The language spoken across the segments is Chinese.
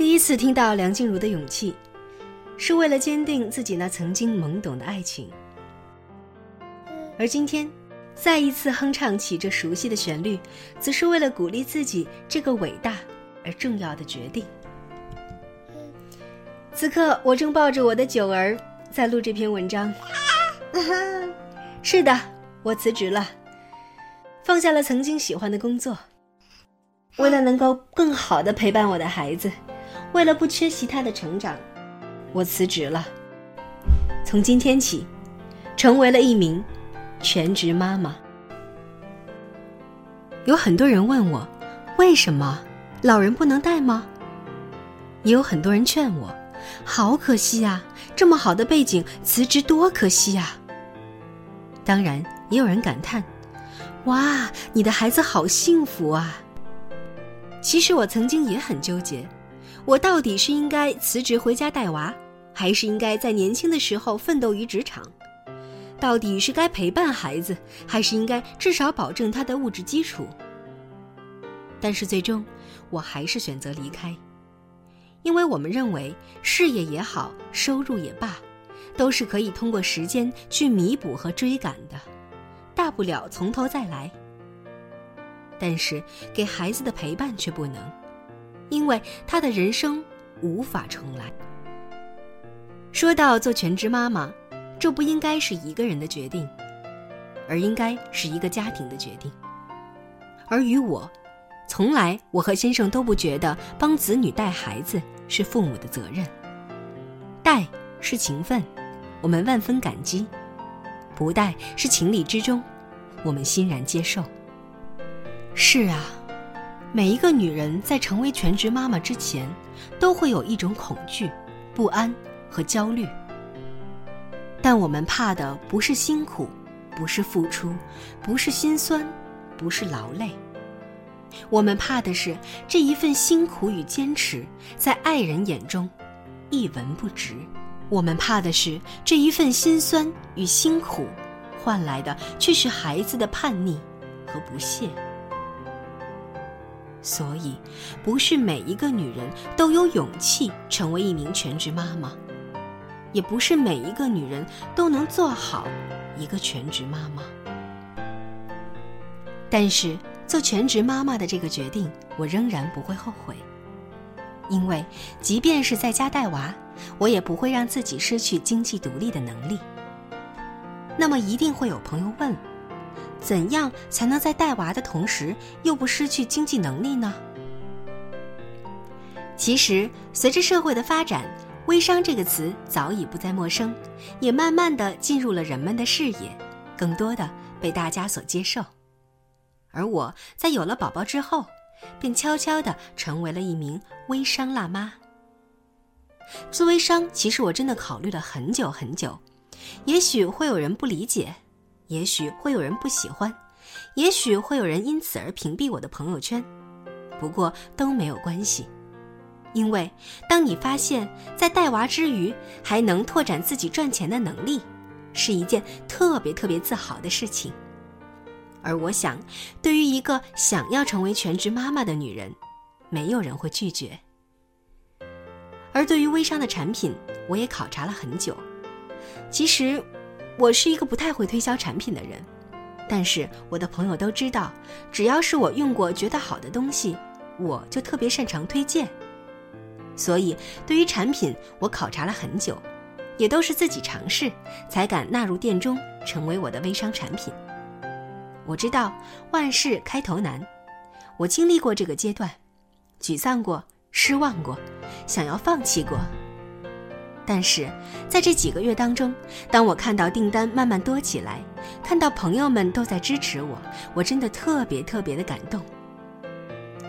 第一次听到梁静茹的勇气，是为了坚定自己那曾经懵懂的爱情。而今天，再一次哼唱起这熟悉的旋律，则是为了鼓励自己这个伟大而重要的决定。此刻，我正抱着我的九儿在录这篇文章。是的，我辞职了，放下了曾经喜欢的工作，为了能够更好的陪伴我的孩子。为了不缺席他的成长，我辞职了。从今天起，成为了一名全职妈妈。有很多人问我，为什么老人不能带吗？也有很多人劝我，好可惜呀，这么好的背景，辞职多可惜呀。当然，也有人感叹，哇，你的孩子好幸福啊。其实我曾经也很纠结。我到底是应该辞职回家带娃，还是应该在年轻的时候奋斗于职场？到底是该陪伴孩子，还是应该至少保证他的物质基础？但是最终，我还是选择离开，因为我们认为事业也好，收入也罢，都是可以通过时间去弥补和追赶的，大不了从头再来。但是给孩子的陪伴却不能。因为他的人生无法重来。说到做全职妈妈，这不应该是一个人的决定，而应该是一个家庭的决定。而于我，从来我和先生都不觉得帮子女带孩子是父母的责任，带是情分，我们万分感激；不带是情理之中，我们欣然接受。是啊。每一个女人在成为全职妈妈之前，都会有一种恐惧、不安和焦虑。但我们怕的不是辛苦，不是付出，不是心酸，不是劳累。我们怕的是这一份辛苦与坚持，在爱人眼中一文不值。我们怕的是这一份心酸与辛苦，换来的却是孩子的叛逆和不屑。所以，不是每一个女人都有勇气成为一名全职妈妈，也不是每一个女人都能做好一个全职妈妈。但是，做全职妈妈的这个决定，我仍然不会后悔，因为即便是在家带娃，我也不会让自己失去经济独立的能力。那么，一定会有朋友问。怎样才能在带娃的同时又不失去经济能力呢？其实，随着社会的发展，“微商”这个词早已不再陌生，也慢慢的进入了人们的视野，更多的被大家所接受。而我在有了宝宝之后，便悄悄的成为了一名微商辣妈。做微商，其实我真的考虑了很久很久，也许会有人不理解。也许会有人不喜欢，也许会有人因此而屏蔽我的朋友圈，不过都没有关系，因为当你发现，在带娃之余还能拓展自己赚钱的能力，是一件特别特别自豪的事情。而我想，对于一个想要成为全职妈妈的女人，没有人会拒绝。而对于微商的产品，我也考察了很久，其实。我是一个不太会推销产品的人，但是我的朋友都知道，只要是我用过觉得好的东西，我就特别擅长推荐。所以对于产品，我考察了很久，也都是自己尝试才敢纳入店中，成为我的微商产品。我知道万事开头难，我经历过这个阶段，沮丧过，失望过，想要放弃过。但是在这几个月当中，当我看到订单慢慢多起来，看到朋友们都在支持我，我真的特别特别的感动。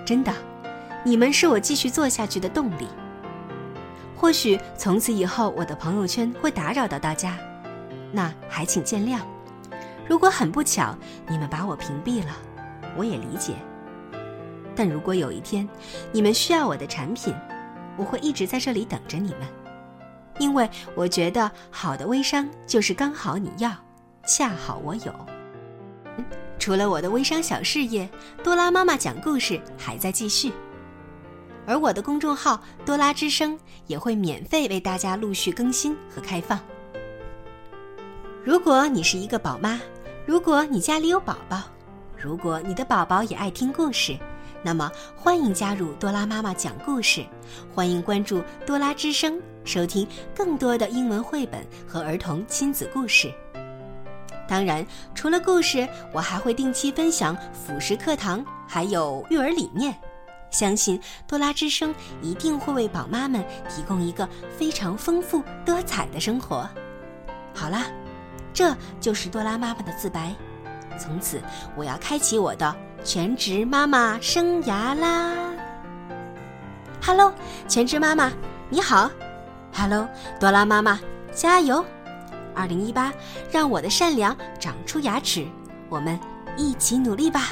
真的，你们是我继续做下去的动力。或许从此以后我的朋友圈会打扰到大家，那还请见谅。如果很不巧你们把我屏蔽了，我也理解。但如果有一天你们需要我的产品，我会一直在这里等着你们，因为我觉得好的微商就是刚好你要，恰好我有。除了我的微商小事业，多拉妈妈讲故事还在继续。而我的公众号“多拉之声”也会免费为大家陆续更新和开放。如果你是一个宝妈，如果你家里有宝宝，如果你的宝宝也爱听故事，那么欢迎加入多拉妈妈讲故事，欢迎关注“多拉之声”，收听更多的英文绘本和儿童亲子故事。当然，除了故事，我还会定期分享辅食课堂，还有育儿理念。相信多拉之声一定会为宝妈们提供一个非常丰富多彩的生活。好啦，这就是多拉妈妈的自白。从此，我要开启我的全职妈妈生涯啦！Hello，全职妈妈，你好！Hello，多拉妈妈，加油！二零一八，让我的善良长出牙齿，我们一起努力吧！